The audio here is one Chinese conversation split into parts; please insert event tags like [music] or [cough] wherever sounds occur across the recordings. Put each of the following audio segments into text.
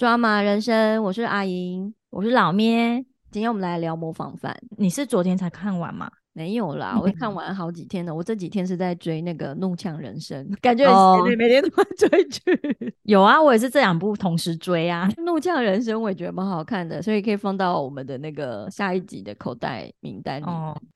抓马人生，我是阿莹，我是老咩。今天我们来聊模仿犯。你是昨天才看完吗？没有啦，我 [laughs] 看完好几天了。我这几天是在追那个《怒呛人生 [laughs]》，感觉哦，每天都在追剧。有啊，我也是这两部同时追啊，《怒呛人生》我也觉得蛮好看的，所以可以放到我们的那个下一集的口袋名单里。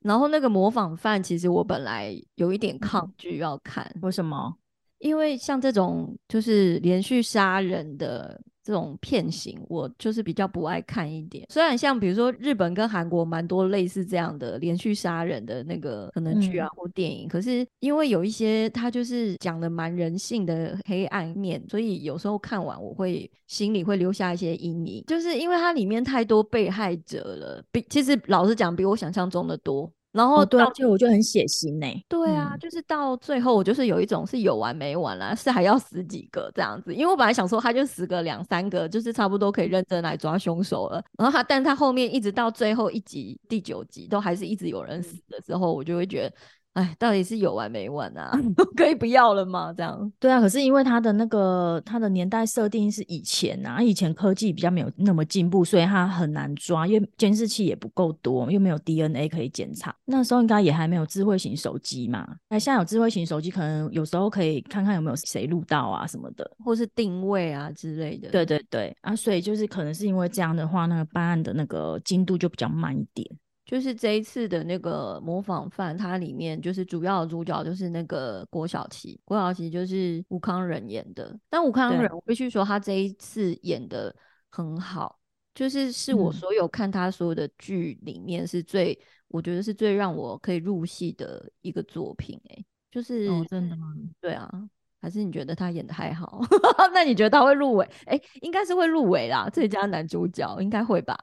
然后那个模仿犯，其实我本来有一点抗拒要看，为什么？因为像这种就是连续杀人的。这种片型我就是比较不爱看一点，虽然像比如说日本跟韩国蛮多类似这样的连续杀人的那个可能剧啊或电影，可是因为有一些它就是讲的蛮人性的黑暗面，所以有时候看完我会心里会留下一些阴影，就是因为它里面太多被害者了，比其实老实讲比我想象中的多。然后对，而且我就很血腥呢。对啊，就是到最后，我就是有一种是有完没完啦，是还要死几个这样子。因为我本来想说他就死个两三个，就是差不多可以认真来抓凶手了。然后他，但他后面一直到最后一集第九集，都还是一直有人死的时候，我就会觉得。哎，到底是有完没完啊？[laughs] 可以不要了吗？这样对啊，可是因为它的那个它的年代设定是以前啊，以前科技比较没有那么进步，所以它很难抓，因为监视器也不够多，又没有 DNA 可以检查。那时候应该也还没有智慧型手机嘛。哎，现在有智慧型手机，可能有时候可以看看有没有谁录到啊什么的，或是定位啊之类的。对对对啊，所以就是可能是因为这样的话，那个办案的那个进度就比较慢一点。就是这一次的那个模仿犯，它里面就是主要的主角就是那个郭晓琪，郭晓琪就是吴康仁演的。但吴康仁，我必须说他这一次演的很好，就是是我所有看他所有的剧里面是最，我觉得是最让我可以入戏的一个作品。哎，就是真的吗？对啊，还是你觉得他演的还好？[laughs] 那你觉得他会入围？哎，应该是会入围啦，最佳男主角应该会吧。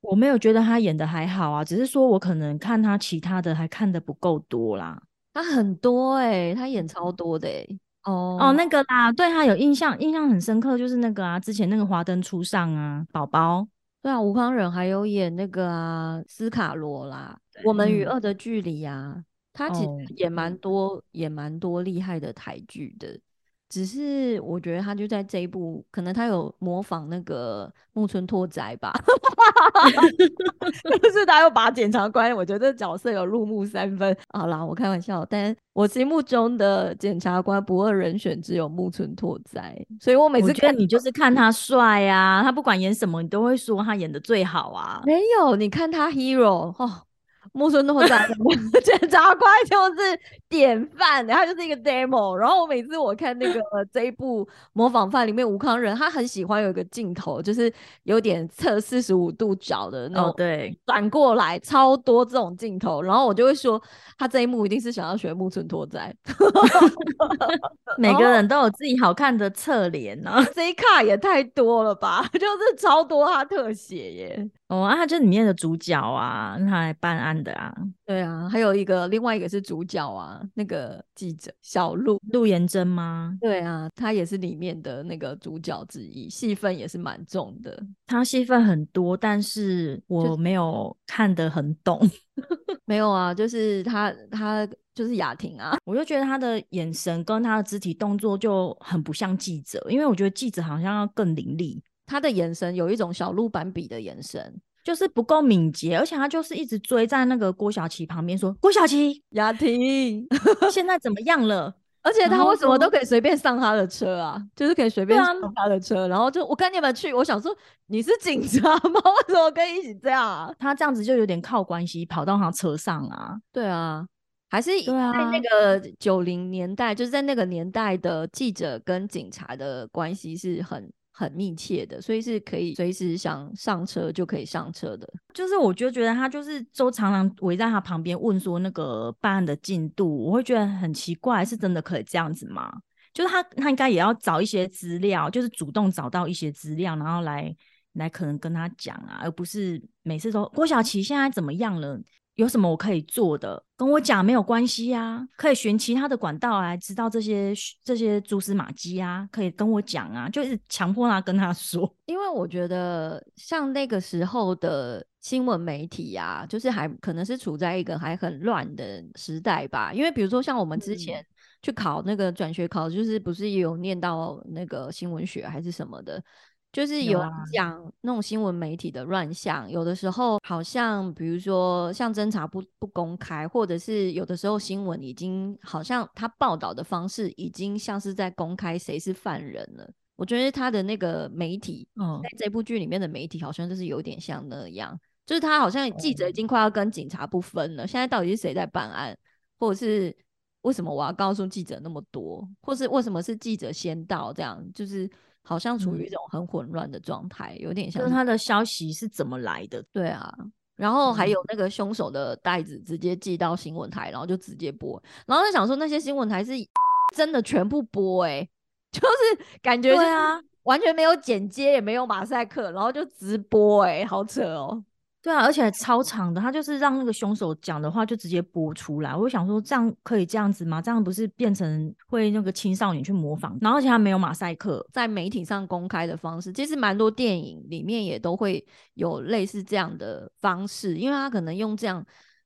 我没有觉得他演的还好啊，只是说我可能看他其他的还看的不够多啦。他很多哎，他演超多的哎。哦哦，那个啦，对他有印象，印象很深刻，就是那个啊，之前那个华灯初上啊，宝宝。对啊，吴康仁还有演那个啊，斯卡罗啦，我们与恶的距离啊，他其实也蛮多，也蛮多厉害的台剧的。只是我觉得他就在这一部，可能他有模仿那个木村拓哉吧，[laughs] 就是他又把检察官，我觉得角色有入木三分。好啦，我开玩笑，但我心目中的检察官不二人选只有木村拓哉，所以我每次觉得你就是看他帅啊，他不管演什么，你都会说他演的最好啊。没有，你看他 hero 哦。木村拓哉 [laughs] 检察官就是典范，他就是一个 demo。然后我每次我看那个这一部模仿犯里面，吴康仁他很喜欢有一个镜头，就是有点侧四十五度角的那种，对，转过来超多这种镜头。然后我就会说，他这一幕一定是想要学木村拓哉。[laughs] 每个人都有自己好看的侧脸呢，这一卡也太多了吧？[laughs] 就是超多他特写耶。哦啊，他这里面的主角啊，他来办案的啊，对啊，还有一个另外一个是主角啊，那个记者小鹿陆妍真吗？对啊，他也是里面的那个主角之一，戏份也是蛮重的。他戏份很多，但是我没有看得很懂。[laughs] 没有啊，就是他他就是雅婷啊，我就觉得他的眼神跟他的肢体动作就很不像记者，因为我觉得记者好像要更凌厉。他的眼神有一种小鹿斑比的眼神，就是不够敏捷，而且他就是一直追在那个郭晓琪旁边说：“郭晓琪，雅婷，[laughs] 现在怎么样了？[laughs] ”而且他为什么都可以随便上他的车啊？就是可以随便上他的车，然后就我跟你们去，我想说你是警察吗？[laughs] 为什么可以一起这样啊？他这样子就有点靠关系跑到他车上啊？对啊，还是在那个九零年代，就是在那个年代的记者跟警察的关系是很。很密切的，所以是可以随时想上车就可以上车的。就是我就觉得他就是周常常围在他旁边问说那个办案的进度，我会觉得很奇怪，是真的可以这样子吗？就是他他应该也要找一些资料，就是主动找到一些资料，然后来来可能跟他讲啊，而不是每次都郭晓琪现在怎么样了？有什么我可以做的，跟我讲没有关系呀，可以寻其他的管道来知道这些这些蛛丝马迹啊，可以跟我讲啊，就是强迫他跟他 [laughs] 说。因为我觉得像那个时候的新闻媒体啊，就是还可能是处在一个还很乱的时代吧。因为比如说像我们之前去考那个转学考，就是不是也有念到那个新闻学还是什么的。就是有讲那种新闻媒体的乱象，有的时候好像比如说像侦查不不公开，或者是有的时候新闻已经好像他报道的方式已经像是在公开谁是犯人了。我觉得他的那个媒体，在这部剧里面的媒体好像就是有点像那样，就是他好像记者已经快要跟警察不分了。现在到底是谁在办案，或者是为什么我要告诉记者那么多，或是为什么是记者先到？这样就是好像处于一种很混乱的状态，有点像他的消息是怎么来的？对啊，然后还有那个凶手的袋子直接寄到新闻台，然后就直接播，然后在想说那些新闻台是真的全部播哎。[laughs] 就是感觉，对啊，完全没有剪接，也没有马赛克，然后就直播，哎，好扯哦。对啊，而且超长的，他就是让那个凶手讲的话就直接播出来。我就想说，这样可以这样子吗？这样不是变成会那个青少年去模仿？然后而且他没有马赛克，在媒体上公开的方式，其实蛮多电影里面也都会有类似这样的方式，因为他可能用这样。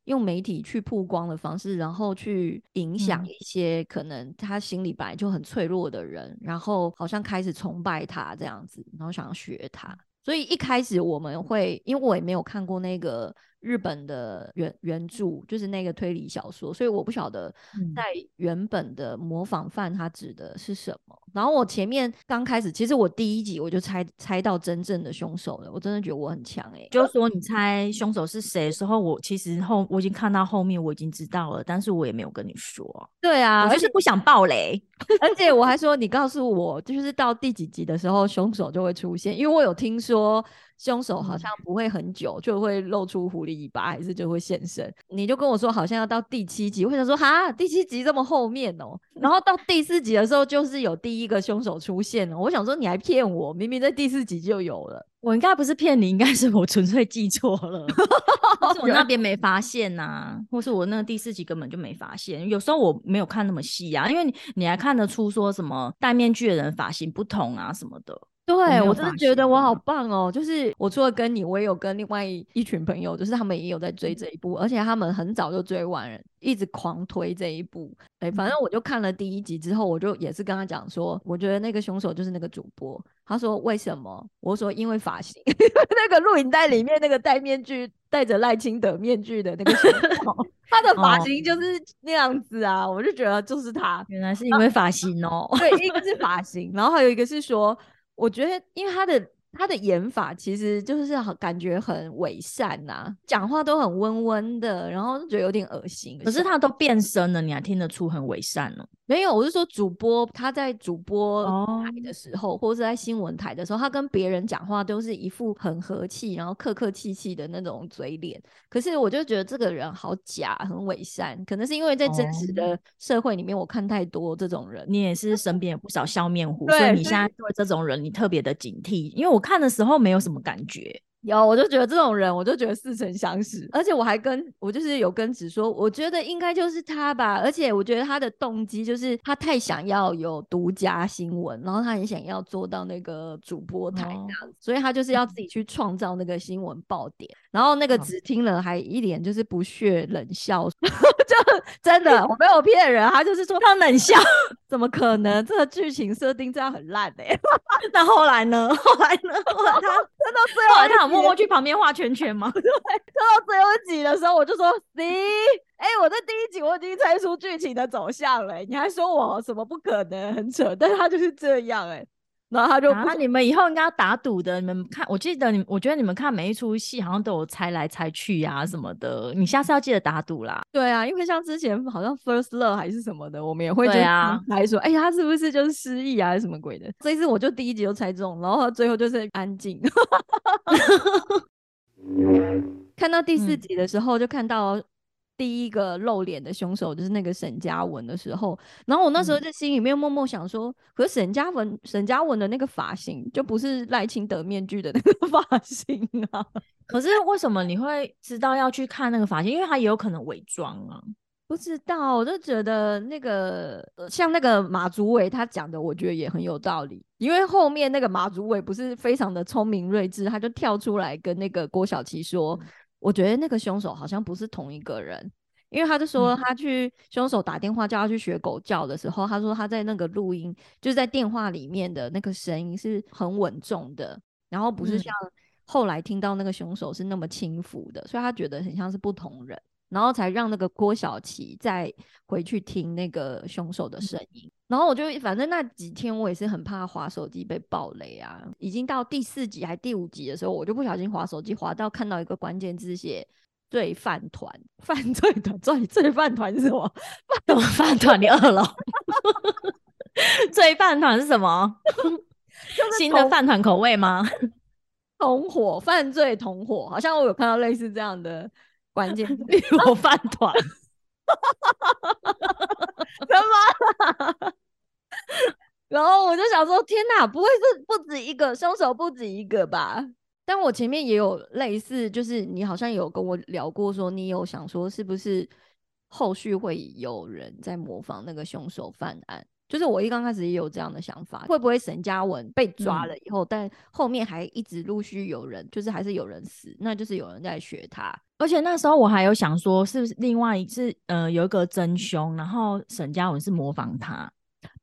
用媒体去曝光的方式，然后去影响一些可能他心里本来就很脆弱的人，然后好像开始崇拜他这样子，然后想要学他。所以一开始我们会，因为我也没有看过那个。日本的原原著就是那个推理小说，所以我不晓得在原本的模仿犯他指的是什么。然后我前面刚开始，其实我第一集我就猜猜到真正的凶手了，我真的觉得我很强哎。就是说你猜凶手是谁的时候，我其实后我已经看到后面，我已经知道了，但是我也没有跟你说。对啊，我就是不想爆雷，[laughs] 而且我还说你告诉我，就是到第几集的时候凶手就会出现，因为我有听说。凶手好像不会很久就会露出狐狸尾巴，还是就会现身。你就跟我说好像要到第七集，我想说哈，第七集这么后面哦。[laughs] 然后到第四集的时候，就是有第一个凶手出现了。我想说你还骗我，明明在第四集就有了。我应该不是骗你，应该是我纯粹记错了，[laughs] 是我那边没发现呐，或是我那个第四集根本就没发现。有时候我没有看那么细啊，因为你你还看得出说什么戴面具的人发型不同啊什么的。对我真的觉得我好棒哦！就是我除了跟你，我也有跟另外一群朋友，就是他们也有在追这一部，而且他们很早就追完了，一直狂推这一部。哎，反正我就看了第一集之后，我就也是跟他讲说，我觉得那个凶手就是那个主播。他说为什么？我说因为发型，[laughs] 那个录影带里面那个戴面具、戴着赖清德面具的那个凶手，[laughs] 他的发型就是那样子啊！我就觉得就是他，原来是因为发型哦。对，一个是发型，[laughs] 然后还有一个是说。我觉得，因为他的他的演法其实就是很感觉很伪善呐，讲话都很温温的，然后就觉得有点恶心。可是他都变身了，你还听得出很伪善呢？没有，我是说主播他在主播台的时候，或者是在新闻台的时候，他跟别人讲话都是一副很和气，然后客客气气的那种嘴脸。可是我就觉得这个人好假，很伪善。可能是因为在真实的社会里面，我看太多这种人。你也是身边有不少笑面虎，所以你现在对这种人你特别的警惕。因为我看的时候没有什么感觉。有，我就觉得这种人，我就觉得似曾相识，而且我还跟我就是有跟子说，我觉得应该就是他吧，而且我觉得他的动机就是他太想要有独家新闻，然后他很想要做到那个主播台这样子，所以他就是要自己去创造那个新闻爆点，然后那个子听了还一脸就是不屑冷笑，[laughs] 就真的我没有骗人，他就是说他冷笑，怎么可能？这个剧情设定这样很烂哎，[laughs] 那后来呢？[laughs] 后来呢？后来他真的最后他。默默去旁边画圈圈嘛？[laughs] 对，看到最后一集的时候，我就说：“ C，，哎，我在第一集我已经猜出剧情的走向了，你还说我什么不可能，很扯。”但是他就是这样，哎。然后他就，那你们以后应该要打赌的。你们看，我记得你，我觉得你们看每一出戏好像都有猜来猜去呀什么的。你下次要记得打赌啦。对啊，因为像之前好像 First Love 还是什么的，我们也会对啊来说，哎，他是不是就是失忆啊，还是什么鬼的？这一次我就第一集就猜中，然后最后就是安静。[laughs] 看到第四集的时候，就看到。第一个露脸的凶手就是那个沈嘉文的时候，然后我那时候在心里面默默想说，可是沈嘉文沈嘉文的那个发型就不是赖清德面具的那个 [laughs] 发型啊。可是为什么你会知道要去看那个发型？因为他也有可能伪装啊。不知道，我就觉得那个像那个马祖伟他讲的，我觉得也很有道理。因为后面那个马祖伟不是非常的聪明睿智，他就跳出来跟那个郭晓琪说。我觉得那个凶手好像不是同一个人，因为他就说嗯。他去凶手打电话叫他去学狗叫的时候，他说他在那个录音就是在电话里面的那个声音是很稳重的，然后不是嗯。像后来听到那个凶手是那么轻浮的，所以他觉得很像是不同人，然后才让那个郭晓琪再回去听那个凶手的声音。然后我就反正那几天我也是很怕滑手机被暴雷啊，已经到第四集还第五集的时候，我就不小心滑手机滑到看到一个关键字写罪犯团，犯罪团罪罪犯团是什么？什么饭团？你饿了？罪犯团是什么？[laughs] [laughs] 新的同饭团口味吗？[laughs] 同伙犯罪同伙，好像我有看到类似这样的关键字，绿我饭团，什么？[laughs] 然后我就想说，天哪，不会是不止一个凶手，不止一个吧？但我前面也有类似，就是你好像有跟我聊过，说你有想说是不是后续会有人在模仿那个凶手犯案？就是我一刚开始也有这样的想法，会不会沈嘉文被抓嗯了以后，但后面还一直陆续有人，就是还是有人死，那就是有人在学他。而且那时候我还有想说，是不是另外一是呃有一个真凶，然后沈嘉文是模仿他，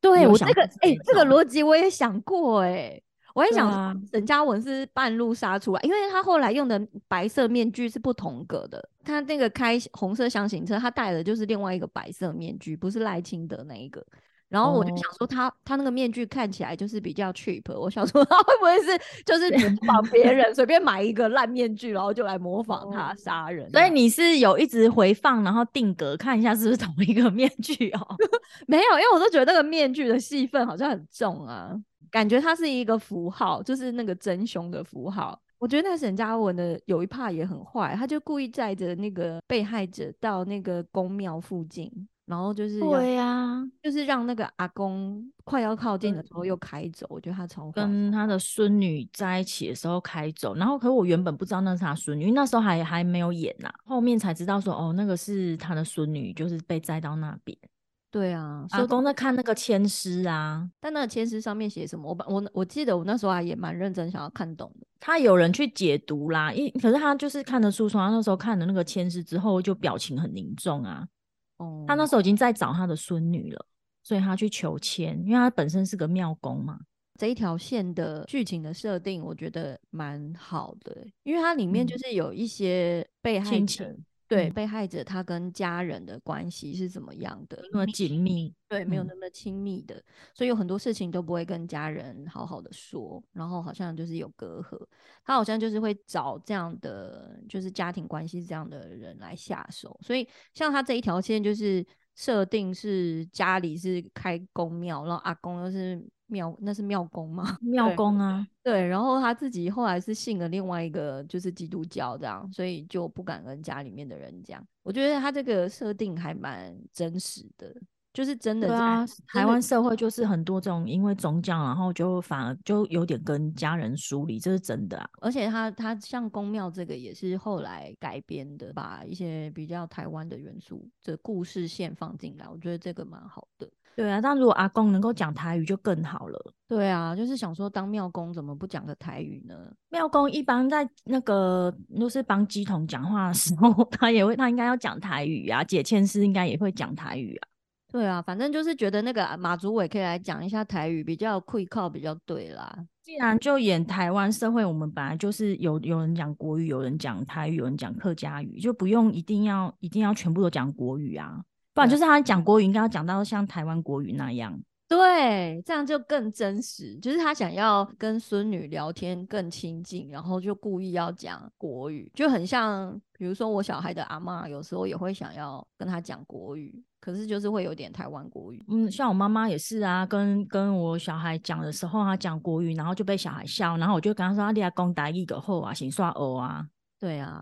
对我这个哎、这个逻辑我也想过哎、我也想沈嘉文是半路杀出来，因为他后来用的白色面具是不同格的，他那个开红色箱型车，他戴的就是另外一个白色面具，不是赖清德那一个。然后我就想哦说他，他那个面具看起来就是比较 cheap，我想说他会不会是就是模仿别 [laughs] 人，随便买一个烂面具，然后就来模仿他哦杀人？所以你是有一直回放，然后定格看一下是不是同一个面具哦。[laughs] 没有，因为我都觉得那个面具的戏份好像很重啊，感觉它是一个符号，就是那个真凶的符号。我觉得那沈嘉文的有一怕也很坏，他就故意载着那个被害者到那个宫庙附近，然后就是要对呀、就是让那个阿公快要靠近的时候又开走，我觉得他超。跟他的孙女在一起的时候开走，然后可是我原本不知道那是他孙女，因为那时候还还没有演呐、后面才知道说哦，那个是他的孙女，就是被载到那边。对啊，阿说公在看那个签诗啊，但那个签诗上面写什么？我把我我记得我那时候还也蛮认真想要看懂的。他有人去解读啦，一可是他就是看得出说，他那时候看的那个签诗之后，就表情很凝重啊。哦，他那时候已经在找他的孙女了，所以他去求签，因为他本身是个庙公嘛。这一条线的剧情的设定，我觉得蛮好的欸，因为它里面就嗯是有一些被害情对、嗯被害者他跟家人的关系是怎么样的，那么紧密，对，没有嗯。那么亲密的，所以有很多事情都不会跟家人好好的说，然后好像就是有隔阂，他好像就是会找这样的就是家庭关系这样的人来下手，所以像他这一条线就是设定是家里是开公庙，然后阿公又是庙，那是庙公吗？[laughs] 庙对公啊，对，然后他自己后来是信了另外一个就是基督教这样，所以就不敢跟家里面的人讲。我觉得他这个设定还蛮真实的，就是真的对啊，台湾社会就是很多这种因为宗教，然后就反而就有点跟家人疏离，这是真的啊。而且他他像宫庙这个也是后来改编的，把一些比较台湾的元素的故事线放进来，我觉得这个蛮好的。对啊，但如果阿公能够讲台语就更好了。对啊，就是想说当庙公怎么不讲个台语呢？庙公一般在那个就是帮鸡童讲话的时候，[laughs] 他也会，他应该要讲台语啊，解签师应该也会讲台语啊。对啊，反正就是觉得那个马祖伟可以来讲一下台语，比较会靠比较对啦。既然就演台湾社会，我们本来就是有有人讲国语，有人讲台语，有人讲客家语，就不用一定要一定要全部都讲国语啊。不然就是他讲国语应该要讲到像台湾国语那样。对，这样就更真实。就是他想要跟孙女聊天更亲近，然后就故意要讲国语，就很像，比如说我小孩的阿嬷有时候也会想要跟他讲国语，可是就是会有点台湾国语。嗯，像我妈妈也是啊，跟跟我小孩讲的时候，他讲国语，然后就被小孩笑，然后我就跟他说：“啊，你要讲台语个后啊，先刷欧啊。对啊，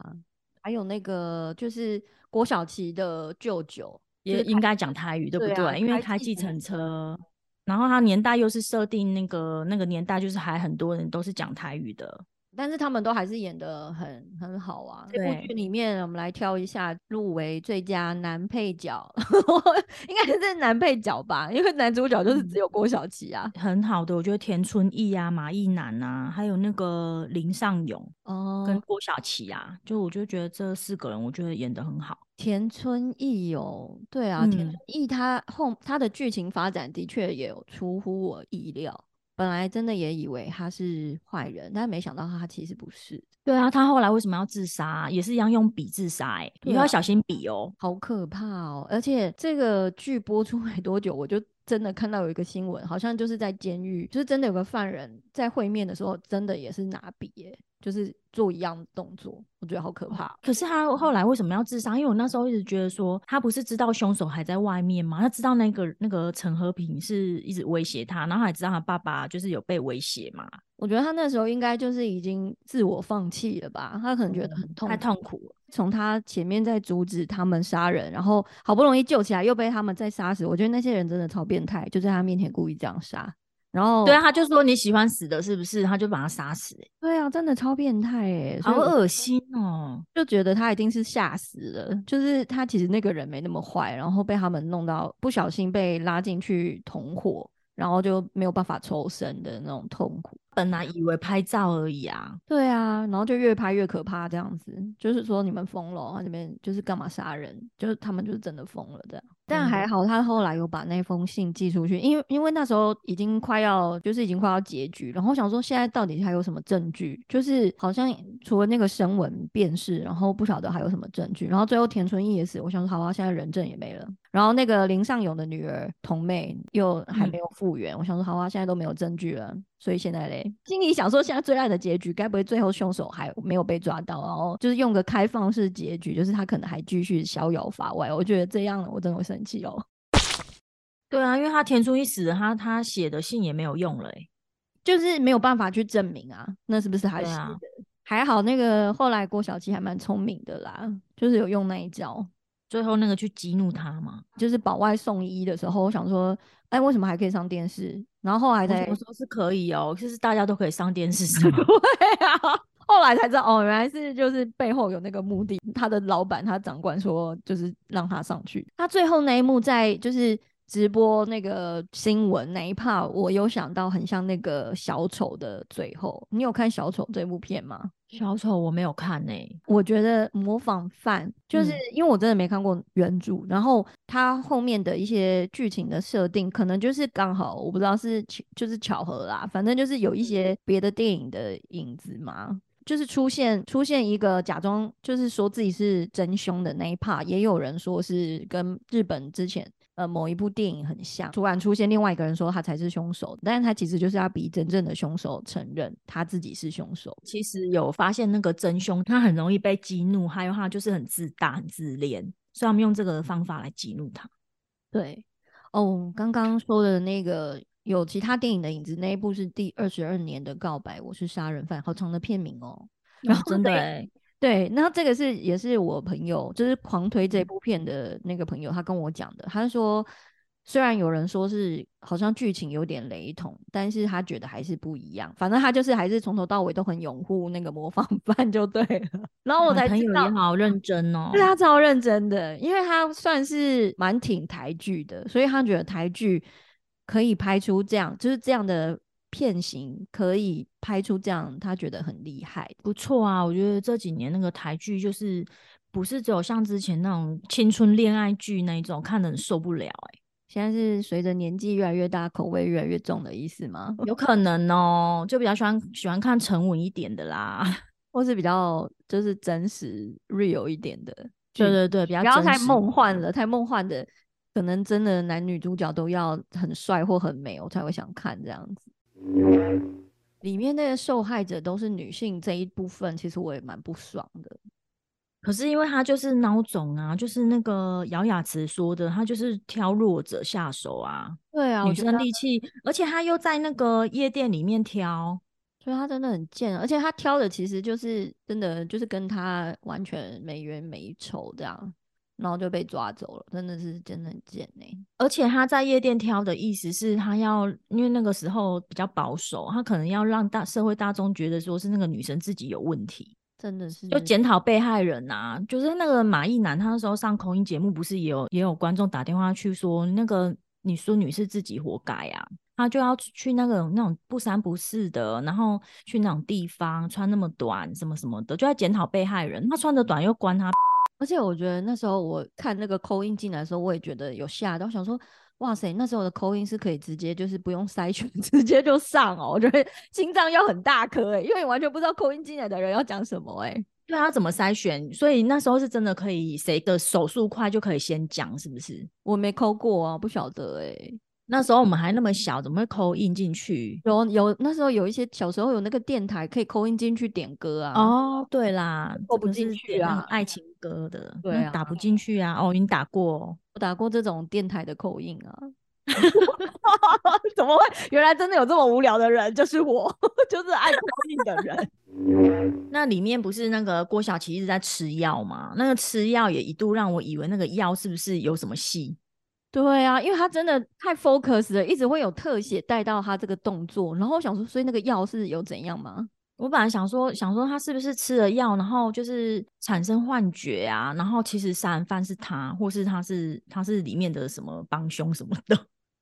还有那个就是郭晓琪的舅舅，”就是也应该讲台语，对不对对？因为啊开开计程车车，然后他年代又是设定那个那个年代，就是还很多人都是讲台语的。但是他们都还是演的很很好啊。这部对剧里面，我们来挑一下入围最佳男配角，[laughs] 应该是男配角吧，因为男主角就是只有郭晓琪啊。很好的，我觉得田春义啊、马义南啊，还有那个林尚勇哦跟郭晓琪啊，就我就觉得这四个人，我觉得演的很好。田春义哦，对啊，田嗯春义他后他的剧情发展的确也有出乎我意料。本来真的也以为他是坏人，但没想到他其实不是，对啊，他后来为什么要自杀？也是一样用笔自杀、欸，哎啊以后要小心笔哦。好可怕哦！而且这个剧播出没多久，我就真的看到有一个新闻，好像就是在监狱，就是真的有个犯人在会面的时候，真的也是拿笔耶，就是做一样的动作，我觉得好可怕。可是他后来为什么要自杀？因为我那时候一直觉得说，他不是知道凶手还在外面吗？他知道那个那个陈和平是一直威胁他，然后还知道他爸爸就是有被威胁嘛，我觉得他那时候应该就是已经自我放弃了吧，他可能觉得很痛太。痛苦了。从他前面在阻止他们杀人，然后好不容易救起来，又被他们再杀死。我觉得那些人真的超变态，就在他面前故意这样杀。然后对啊，他就说你喜欢死的，是不是？他就把他杀死、欸，对啊，真的超变态哎，所好恶心哦。就觉得他一定是吓死了，就是他其实那个人没那么坏，然后被他们弄到不小心被拉进去同伙，然后就没有办法抽身的那种痛苦。本来以为拍照而已啊，对啊，然后就越拍越可怕，这样子，就是说你们疯了哦，你们就是干嘛杀人？就是他们就是真的疯了这样。但还好，他后来有把那封信寄出去，因为因为那时候已经快要就是已经快要结局，然后我想说现在到底还有什么证据？就是好像除了那个声纹辨识，然后不晓得还有什么证据。然后最后田春义也死，我想说好啊，现在人证也没了。然后那个林尚勇的女儿童妹又还嗯没有复原，我想说好啊，现在都没有证据了，所以现在嘞，心里想说现在最爱的结局，该不会最后凶手还没有被抓到，然后就是用个开放式结局，就是他可能还继续逍遥法外。我觉得这样我真的会生气哦。[laughs] 对啊，因为他田初一死了，他他写的信也没有用了、欸，就是没有办法去证明啊，那是不是他对啊？还好那个后来郭小七还蛮聪明的啦，就是有用那一招，最后那个去激怒他嘛。就是保外送医的时候，我想说，哎，为什么还可以上电视？然后后来我才什么时候是可以哦？就是大家都可以上电视上。[laughs] 对啊，后来才知道哦，原来是就是背后有那个目的。他的老板他长官说，就是让他上去。他最后那一幕在就是直播那个新闻那一 part，我有想到很像那个小丑的最后。你有看小丑这部片吗？小丑我没有看呢、我觉得模仿犯就是嗯因为我真的没看过原著，然后它后面的一些剧情的设定，可能就是刚好我不知道是就是巧合啦，反正就是有一些别的电影的影子嘛。就是出现出现一个假装就是说自己是真凶的那一 part，也有人说是跟日本之前呃某一部电影很像，突然出现另外一个人说他才是凶手，但是他其实就是要逼真正的凶手承认他自己是凶手。其实有发现那个真凶，他很容易被激怒，还有他就是很自大、很自恋，所以他们用这个方法来激怒他。对，哦，刚刚说的那个有其他电影的影子，那一部是第二十二年的告白，我是杀人犯，好长的片名哦。然后真的、欸，对，那这个是也是我朋友，就是狂推这部片的那个朋友，他跟我讲的。他说，虽然有人说是好像剧情有点雷同，但是他觉得还是不一样。反正他就是还是从头到尾都很拥护那个模仿犯 [laughs] 就对了。然后我才知道也好认真哦。对他超认真的，因为他算是蛮挺台剧的，所以他觉得台剧可以拍出这样，就是这样的片型可以拍出这样，他觉得很厉害。不错啊，我觉得这几年那个台剧就是不是只有像之前那种青春恋爱剧那一种，看的很受不了哎、现在是随着年纪越来越大，口味越来越重的意思吗？有可能哦，就比较喜欢喜欢看沉稳一点的啦。[laughs] 或是比较就是真实 real 一点的？对对对，比较不要太梦幻了，太梦幻的，可能真的男女主角都要很帅或很美，我才会想看这样子。里面那个受害者都是女性这一部分，其实我也蛮不爽的。可是因为他就是孬种啊，就是那个姚雅慈说的，他就是挑弱者下手啊，对啊，我女生力气，而且他又在那个夜店里面挑，所以他真的很贱，而且他挑的其实就是真的就是跟他完全没冤没仇这样。然后就被抓走了，真的是真的很贱呢、而且他在夜店挑的意思是他要，因为那个时候比较保守，他可能要让大社会大众觉得说是那个女生自己有问题，真的是就检讨被害人啊。就是那个马一男，他那时候上口音节目，不是也有也有观众打电话去说，那个你孙女是自己活该啊。他就要去那个那种不三不四的，然后去那种地方穿那么短什么什么的，就在检讨被害人。他穿的短又关他而且我觉得那时候我看那个扣音进来的时候，我也觉得有吓到，我想说，哇塞，那时候的扣音是可以直接就是不用筛选，[laughs] 直接就上哦。我觉得心脏要很大颗哎，因为你完全不知道扣音进来的人要讲什么哎。对啊，怎么筛选？所以那时候是真的可以，谁的手速快就可以先讲，是不是？我没扣过啊，不晓得哎。那时候我们还那么小，怎么会扣印进去？有有，那时候有一些小时候有那个电台可以扣印进去点歌啊。哦，对啦，扣不进去啊爱情歌的，对啊打不进去啊。哦，你打过哦、我打过这种电台的口音啊。[laughs] 怎么会？原来真的有这么无聊的人，就是我，[laughs] 就是爱口音的人。[laughs] 那里面不是那个郭晓琪一直在吃药吗？那个吃药也一度让我以为那个药是不是有什么戏？对啊，因为他真的太 focus 了，一直会有特写带到他这个动作，然后我想说，所以那个药是有怎样吗？我本来想说，想说他是不是吃了药，然后就是产生幻觉啊，然后其实杀人犯是他，或是他是他是里面的什么帮凶什么的。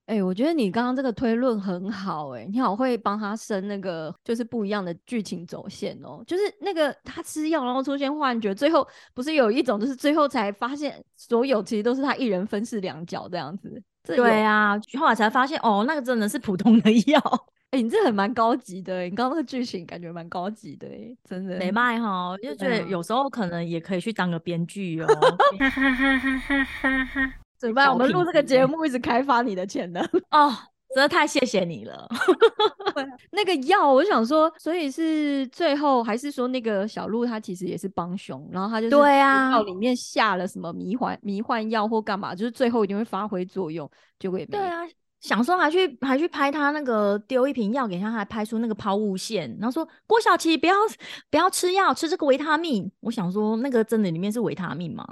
哎、我觉得你刚刚这个推论很好、哎，你好会帮他生那个就是不一样的剧情走线哦，就是那个他吃药然后出现幻觉，最后不是有一种就是最后才发现所有其实都是他一人分饰两角这样子。对啊，后来才发现哦，那个真的是普通的药，[laughs] 哎、你这很蛮高级的、欸，你刚刚那个剧情感觉蛮高级的、欸，真的。没卖哈，就觉得有时候可能也可以去当个编剧哦。[laughs] 怎么办？我们录这个节目一直开发你的潜能。[laughs] 哦，真的太谢谢你了。[laughs] 那个药，我就想说，所以是最后还是说那个小鹿他其实也是帮凶，然后他就是对啊药里面下了什么迷幻迷幻药或干嘛，就是最后一定会发挥作用，结果也没。对啊，想说还去还去拍他那个丢一瓶药给他，还拍出那个抛物线，然后说郭小琪不要不要吃药，吃这个维他命。我想说那个真的里面是维他命吗？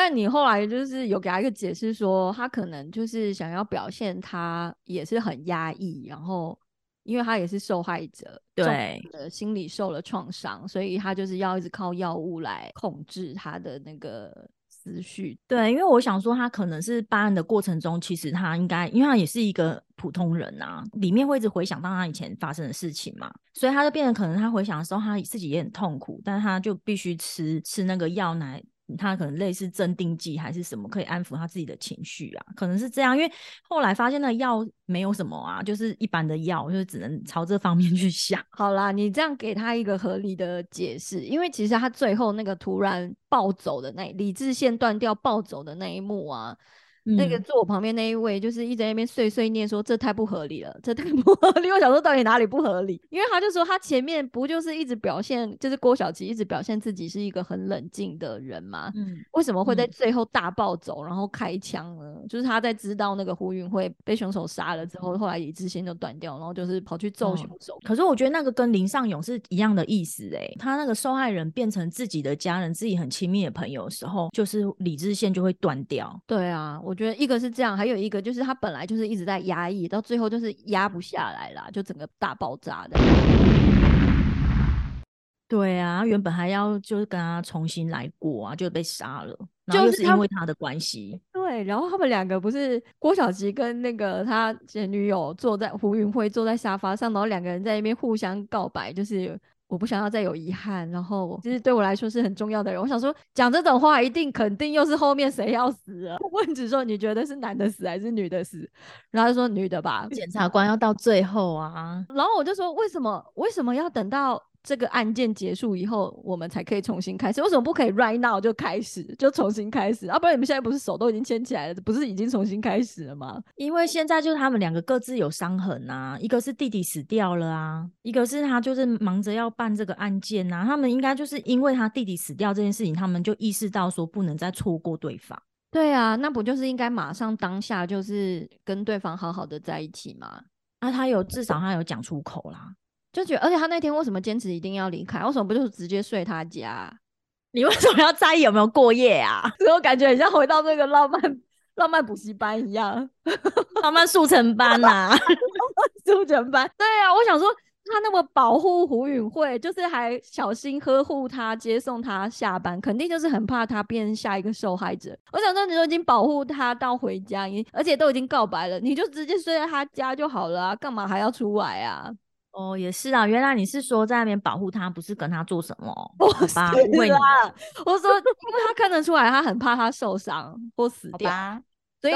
但你后来就是有给他一个解释说，他可能就是想要表现他也是很压抑，然后因为他也是受害者，重对的心理受了创伤，所以他就是要一直靠药物来控制他的那个思绪。对，因为我想说他可能是办案的过程中，其实他应该，因为他也是一个普通人啊，里面会一直回想到他以前发生的事情嘛，所以他就变得可能他回想的时候，他自己也很痛苦，但是他就必须吃吃那个药来。他可能类似镇定剂还是什么，可以安抚他自己的情绪啊，可能是这样。因为后来发现那个药没有什么啊，就是一般的药，就只能朝这方面去想。好啦，你这样给他一个合理的解释，因为其实他最后那个突然暴走的那理智线断掉暴走的那一幕啊，那个嗯坐我旁边那一位就是一直在那边碎碎念说这太不合理了，这太不合理。[laughs] 我想说到底哪里不合理？因为他就说他前面不就是一直表现，就是郭晓琪一直表现自己是一个很冷静的人吗？嗯，为什么会在嗯最后大暴走，然后开枪呢？就是他在知道那个胡云会被凶手杀了之后，后来理智线就断掉，然后就是跑去揍哦凶手。可是我觉得那个跟林尚勇是一样的意思诶、他那个受害人变成自己的家人、自己很亲密的朋友的时候，就是理智线就会断掉。对啊，我觉得一个是这样，还有一个就是他本来就是一直在压抑，到最后就是压不下来啦，就整个大爆炸的。对啊，原本还要就是跟他重新来过啊，就被杀了，然后就是他因为他的关系。对，然后他们两个不是郭晓琪跟那个他前女友坐在胡云辉坐在沙发上，然后两个人在那边互相告白，就是我不想要再有遗憾，然后其实对我来说是很重要的人。我想说讲这种话，一定肯定又是后面谁要死了。[laughs] 问子说你觉得是男的死还是女的死？然后他就说女的吧。检察官要到最后啊，然后我就说为什么为什么要等到？这个案件结束以后，我们才可以重新开始。为什么不可以 right now 就开始，就重新开始？啊，不然你们现在不是手都已经牵起来了，不是已经重新开始了吗？因为现在就是他们两个各自有伤痕啊，一个是弟弟死掉了啊，一个是他就是忙着要办这个案件啊。他们应该就是因为他弟弟死掉这件事情，他们就意识到说不能再错过对方。对啊，那不就是应该马上当下就是跟对方好好的在一起吗？那、他有至少他有讲出口啦。就觉得，而且他那天为什么坚持一定要离开？为什么不就是直接睡他家？你 [laughs] 为什么要在意有没有过夜啊？[laughs] 所以我感觉很像回到那个浪漫浪漫补习班一样，[laughs] 浪漫速成班呐、速成班。对啊，我想说他那么保护胡允慧，就是还小心呵护他，接送他下班，肯定就是很怕她变下一个受害者。我想说，你都已经保护他到回家，你而且都已经告白了，你就直接睡在他家就好了啊，干嘛还要出来啊？哦，也是啊，原来你是说在那边保护他，不是跟他做什么？[laughs] 不好吧，是误会你了，啦，[laughs] 我说，因为他看得出来，他很怕他受伤或死掉，所以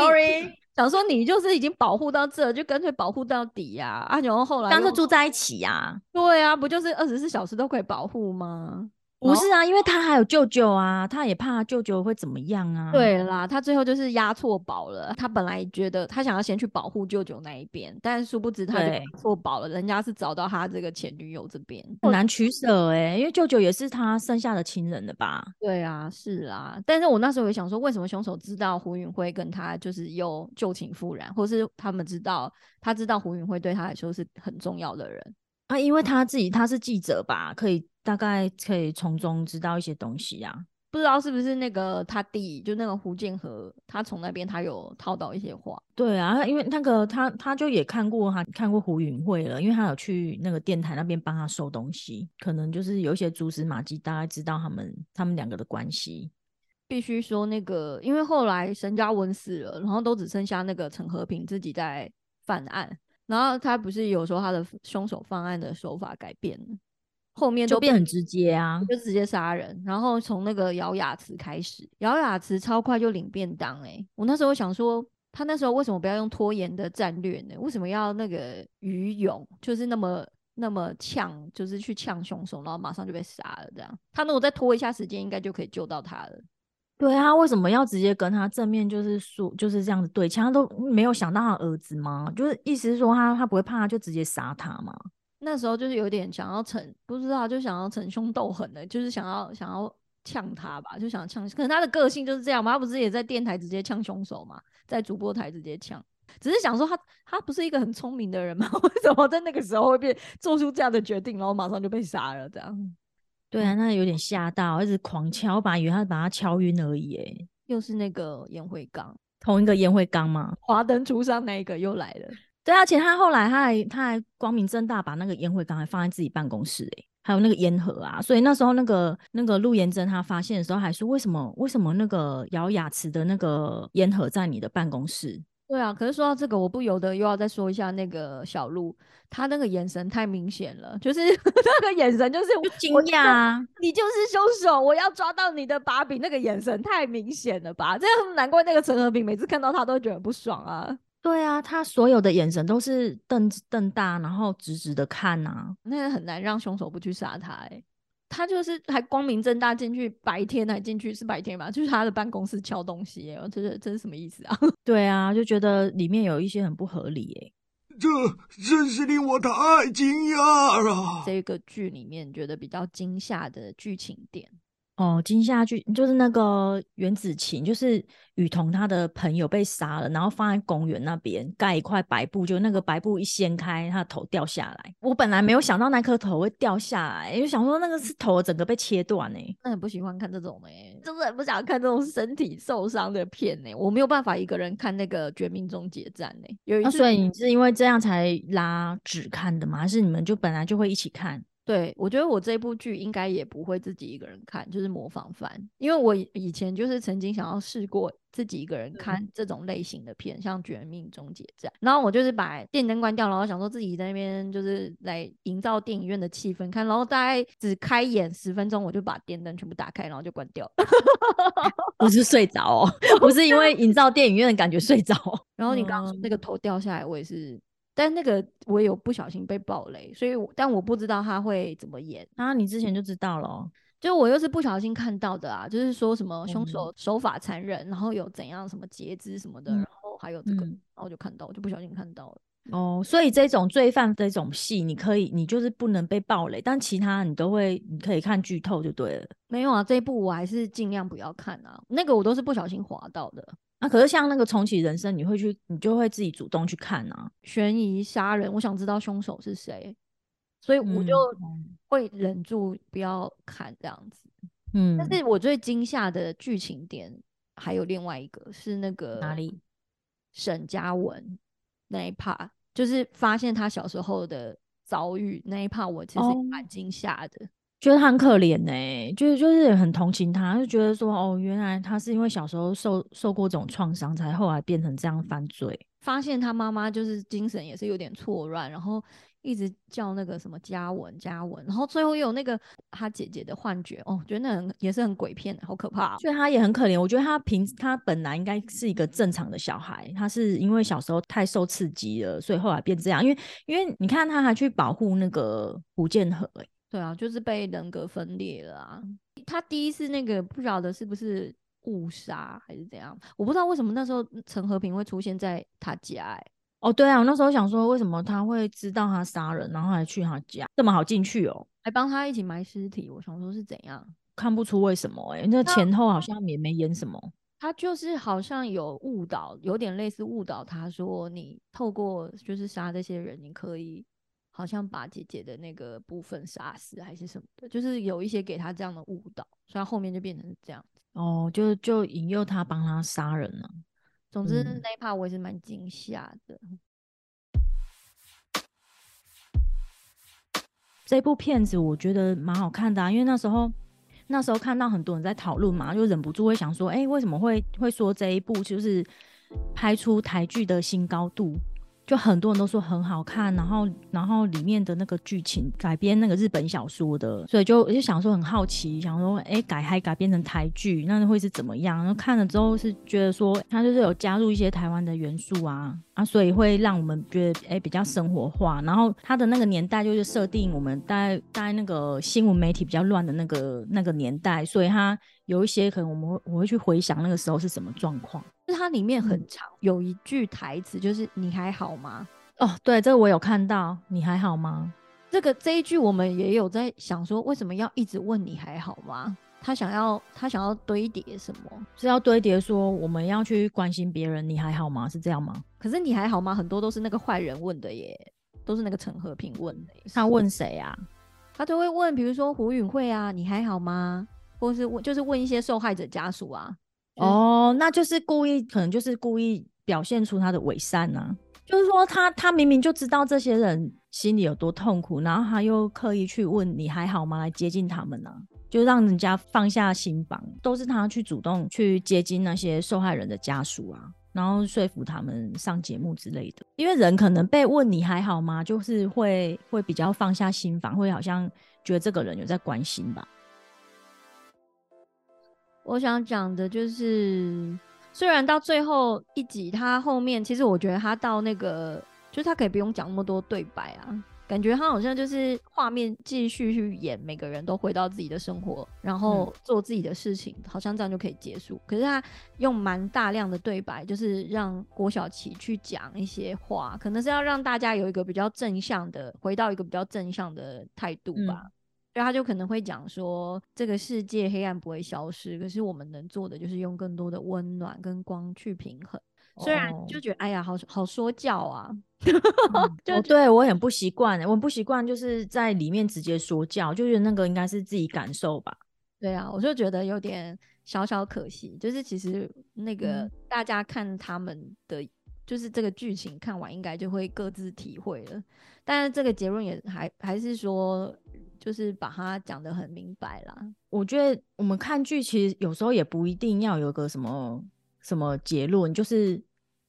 想说你就是已经保护到这，就干脆保护到底呀、啊！然后后来但是住在一起呀、对啊，不就是二十四小时都可以保护吗？不是啊，因为他还有舅舅啊，他也怕舅舅会怎么样啊？，对啦，他最后就是押错宝了。他本来觉得他想要先去保护舅舅那一边，但殊不知他押错宝了，人家是找到他这个前女友这边。很难取舍哎、因为舅舅也是他剩下的亲人了吧？对啊，是啊，但是我那时候也想说，为什么凶手知道胡允辉跟他就是又旧情复燃，或是他们知道他知道胡允辉对他来说是很重要的人？啊，因为他自己他是记者吧，可以大概可以从中知道一些东西啊。不知道是不是那个他弟，就那个胡建和，他从那边他有套到一些话。对啊，因为那个他他就也看过他看过胡允慧了，因为他有去那个电台那边帮他收东西，可能就是有一些蛛丝马迹，大概知道他们他们两个的关系。必须说那个，因为后来沈嘉文死了，然后都只剩下那个陈和平自己在犯案，然后他不是有说他的凶手犯案的手法改变了，后面都就变很直接啊，就直接杀人，然后从那个姚雅慈开始，姚雅慈超快就领便当哎、我那时候想说，他那时候为什么不要用拖延的战略呢？为什么要那个于勇就是那么那么呛，就是去呛凶手，然后马上就被杀了这样？他如果再拖一下时间，应该就可以救到他了。对啊，为什么要直接跟他正面就是说就是这样子对枪？他都没有想到他儿子吗？就是意思是说他他不会怕他就直接杀他吗？那时候就是有点想要逞，不知道就想要逞凶斗狠的，就是想要想要呛他吧，就想呛。可能他的个性就是这样嘛，他不是也在电台直接呛凶手嘛，在主播台直接呛。只是想说他他不是一个很聪明的人吗？[laughs] 为什么在那个时候会变做出这样的决定，然后马上就被杀了？这样对啊，那有点吓到，一直狂敲，我本来以为他把他敲晕而已，诶，又是那个烟灰缸，同一个烟灰缸吗？华灯初上那一个又来了。对啊，而且他后来他还他还光明正大把那个烟灰缸还放在自己办公室、欸，还有那个烟盒啊，所以那时候那个那个陆延珍他发现的时候还说，为什么为什么那个姚雅慈的那个烟盒在你的办公室？对啊，可是说到这个，我不由得又要再说一下那个小鹿，他那个眼神太明显了，就是 [laughs] 那个眼神就是就惊讶啊！你就是凶手，我要抓到你的把柄，那个眼神太明显了吧？这样难怪那个陈和平每次看到他都会觉得很不爽啊。对啊，他所有的眼神都是瞪瞪大，然后直直的看啊。那很难让凶手不去杀他、欸。他就是还光明正大进去，白天还进去是白天吧，就是他的办公室敲东西、欸，我这是这是什么意思啊？[laughs] 对啊，就觉得里面有一些很不合理诶、这真是令我太惊讶了。这个剧里面觉得比较惊吓的剧情点，哦，惊吓剧就是那个袁子晴，就是雨桐她的朋友被杀了，然后放在公园那边盖一块白布，就那个白布一掀开，她的头掉下来。我本来没有想到那颗头会掉下来，就想说那个是头整个被切断呢、那很不喜欢看这种哎、就是很不想看这种身体受伤的片呢、我没有办法一个人看那个《绝命终结战》呢。有一那、次，所以你是因为这样才拉纸看的吗？还是你们就本来就会一起看？对我觉得我这部剧应该也不会自己一个人看，就是模仿番，因为我以以前就是曾经想要试过自己一个人看这种类型的片，像《绝命终结战》，然后我就是把电灯关掉，然后想说自己在那边就是来营造电影院的气氛看，然后大概只开演十分钟，我就把电灯全部打开，然后就关掉了。[laughs] 不是睡着哦，[laughs] 不是因为营造电影院的感觉睡着哦。[laughs] 然后你刚刚说那个头掉下来，我也是，但那个我也有不小心被暴雷，所以我但我不知道他会怎么演。啊，你之前就知道了哦、就我又是不小心看到的啊，就是说什么凶嗯手手法残忍，然后有怎样什么截肢什么的，嗯然后还有这个，嗯然后我就看到，我就不小心看到了。哦，所以这种罪犯这种戏，你可以，你就是不能被暴雷，但其他你都会，你可以看剧透就对了。没有啊，这一部我还是尽量不要看啊，那个我都是不小心滑到的。啊，可是像那个重启人生，你会去，你就会自己主动去看啊。悬疑杀人，我想知道凶手是谁，所以我就嗯会忍住不要看这样子。嗯，但是我最惊吓的剧情点还有另外一个是那个哪里？沈嘉文那一 part，就是发现他小时候的遭遇那一 part，我其实哦蛮惊吓的。觉得他很可怜呢、就是就是很同情他，就觉得说哦，原来他是因为小时候受受过这种创伤，才后来变成这样犯罪。发现他妈妈就是精神也是有点错乱，然后一直叫那个什么嘉文嘉文，然后最后又有那个他姐姐的幻觉，哦，觉得那很也是很鬼片，好可怕、所以他也很可怜。我觉得他平他本来应该是一个正常的小孩，他是因为小时候太受刺激了，所以后来变这样。因为因为你看他还去保护那个胡建和、欸，对啊，就是被人格分裂了啊。他第一次那个不晓得是不是误杀还是怎样，我不知道为什么那时候陈和平会出现在他家、欸，哦，对啊，我那时候想说，为什么他会知道他杀人，然后还去他家，这么好进去哦？还帮他一起埋尸体，我想说是怎样。看不出为什么哎、那前后好像也没演什么。他就是好像有误导，有点类似误导他说，你透过就是杀这些人，你可以好像把姐姐的那个部分杀死还是什么的，就是有一些给他这样的误导，所以他后面就变成是这样子。哦，就就引诱他帮他杀人了。总之、嗯那一 part 我也是蛮惊吓的。这部片子我觉得蛮好看的啊，因为那时候那时候看到很多人在讨论嘛，就忍不住会想说，哎、为什么会会说这一部就是拍出台剧的新高度？就很多人都说很好看，然后然后里面的那个剧情改编那个日本小说的，所以就我就想说很好奇，想说哎、改还改编成台剧，那会是怎么样？然后看了之后是觉得说他就是有加入一些台湾的元素啊啊，所以会让我们觉得哎、比较生活化。然后它的那个年代就是设定我们大概大概那个新闻媒体比较乱的那个那个年代，所以它有一些可能我们会我会去回想那个时候是什么状况。就是它里面很嗯长，有一句台词就是“你还好吗哦，对，这个我有看到，你还好吗？”？这个这一句我们也有在想说，为什么要一直问你还好吗？他想要他想要堆叠什么？是要堆叠说我们要去关心别人，你还好吗？是这样吗？可是你还好吗？很多都是那个坏人问的耶，都是那个陈和平问的。他问谁啊？他就会问，比如说胡允慧啊，你还好吗？或是问就是问一些受害者家属啊。哦，那就是故意，可能就是故意表现出他的伪善啊。就是说他他明明就知道这些人心里有多痛苦，然后他又刻意去问你还好吗，来接近他们啊，就让人家放下心防，都是他去主动去接近那些受害人的家属啊，然后说服他们上节目之类的。因为人可能被问你还好吗，就是会会比较放下心防，会好像觉得这个人有在关心吧。我想讲的就是，虽然到最后一集，他后面其实我觉得他到那个，就是他可以不用讲那么多对白啊，感觉他好像就是画面继续去演，每个人都回到自己的生活，然后做自己的事情，好像这样就可以结束。可是他用蛮大量的对白，就是让郭晓琪去讲一些话，可能是要让大家有一个比较正向的，回到一个比较正向的态度吧。所以他就可能会讲说，这个世界黑暗不会消失，可是我们能做的就是用更多的温暖跟光去平衡。虽然哦就觉得哎呀，好好说教啊，[laughs] 就哦，对我很不习惯欸，我很不习惯就是在里面直接说教，就觉得那个应该是自己感受吧。对啊，我就觉得有点小小可惜。就是其实那个嗯大家看他们的，就是这个剧情看完，应该就会各自体会了。但是这个结论也还还是说，就是把它讲得很明白啦。我觉得我们看剧其实有时候也不一定要有个什么什么结论，就是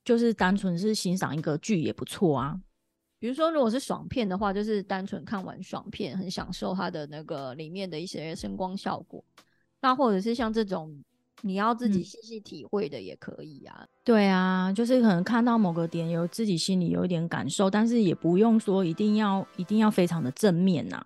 就是单纯是欣赏一个剧也不错啊。比如说，如果是爽片的话，就是单纯看完爽片，很享受它的那个里面的一些声光效果。那或者是像这种你要自己嗯细细体会的也可以啊。对啊，就是可能看到某个点有自己心里有一点感受，但是也不用说一定要一定要非常的正面呐、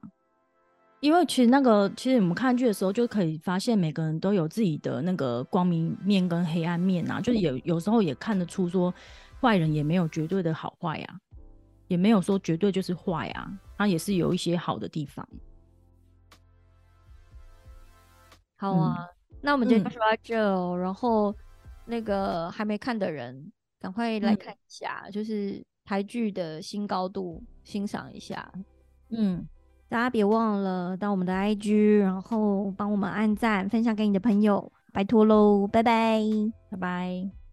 因为其实那个，其实我们看剧的时候就可以发现，每个人都有自己的那个光明面跟黑暗面啊，就是有有时候也看得出说，坏人也没有绝对的好坏呀、也没有说绝对就是坏啊，他也是有一些好的地方。好啊，那我们今天就嗯说到这哦。然后那个还没看的人，赶快来嗯看一下，就是台剧的新高度，欣赏一下。嗯，大家别忘了到我们的 IG，然后帮我们按赞，分享给你的朋友，拜托喽，拜拜。拜拜。